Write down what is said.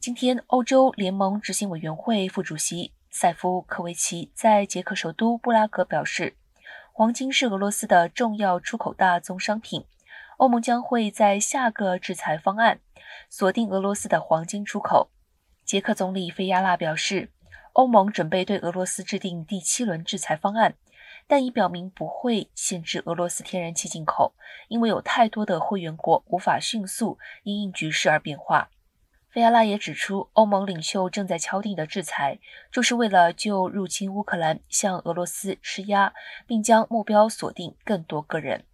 今天，欧洲联盟执行委员会副主席塞夫科维奇在捷克首都布拉格表示，黄金是俄罗斯的重要出口大宗商品。欧盟将会在下个制裁方案锁定俄罗斯的黄金出口。捷克总理菲亚拉表示，欧盟准备对俄罗斯制定第七轮制裁方案，但已表明不会限制俄罗斯天然气进口，因为有太多的会员国无法迅速因应局势而变化。菲亚拉也指出，欧盟领袖正在敲定的制裁，就是为了就入侵乌克兰向俄罗斯施压，并将目标锁定更多个人。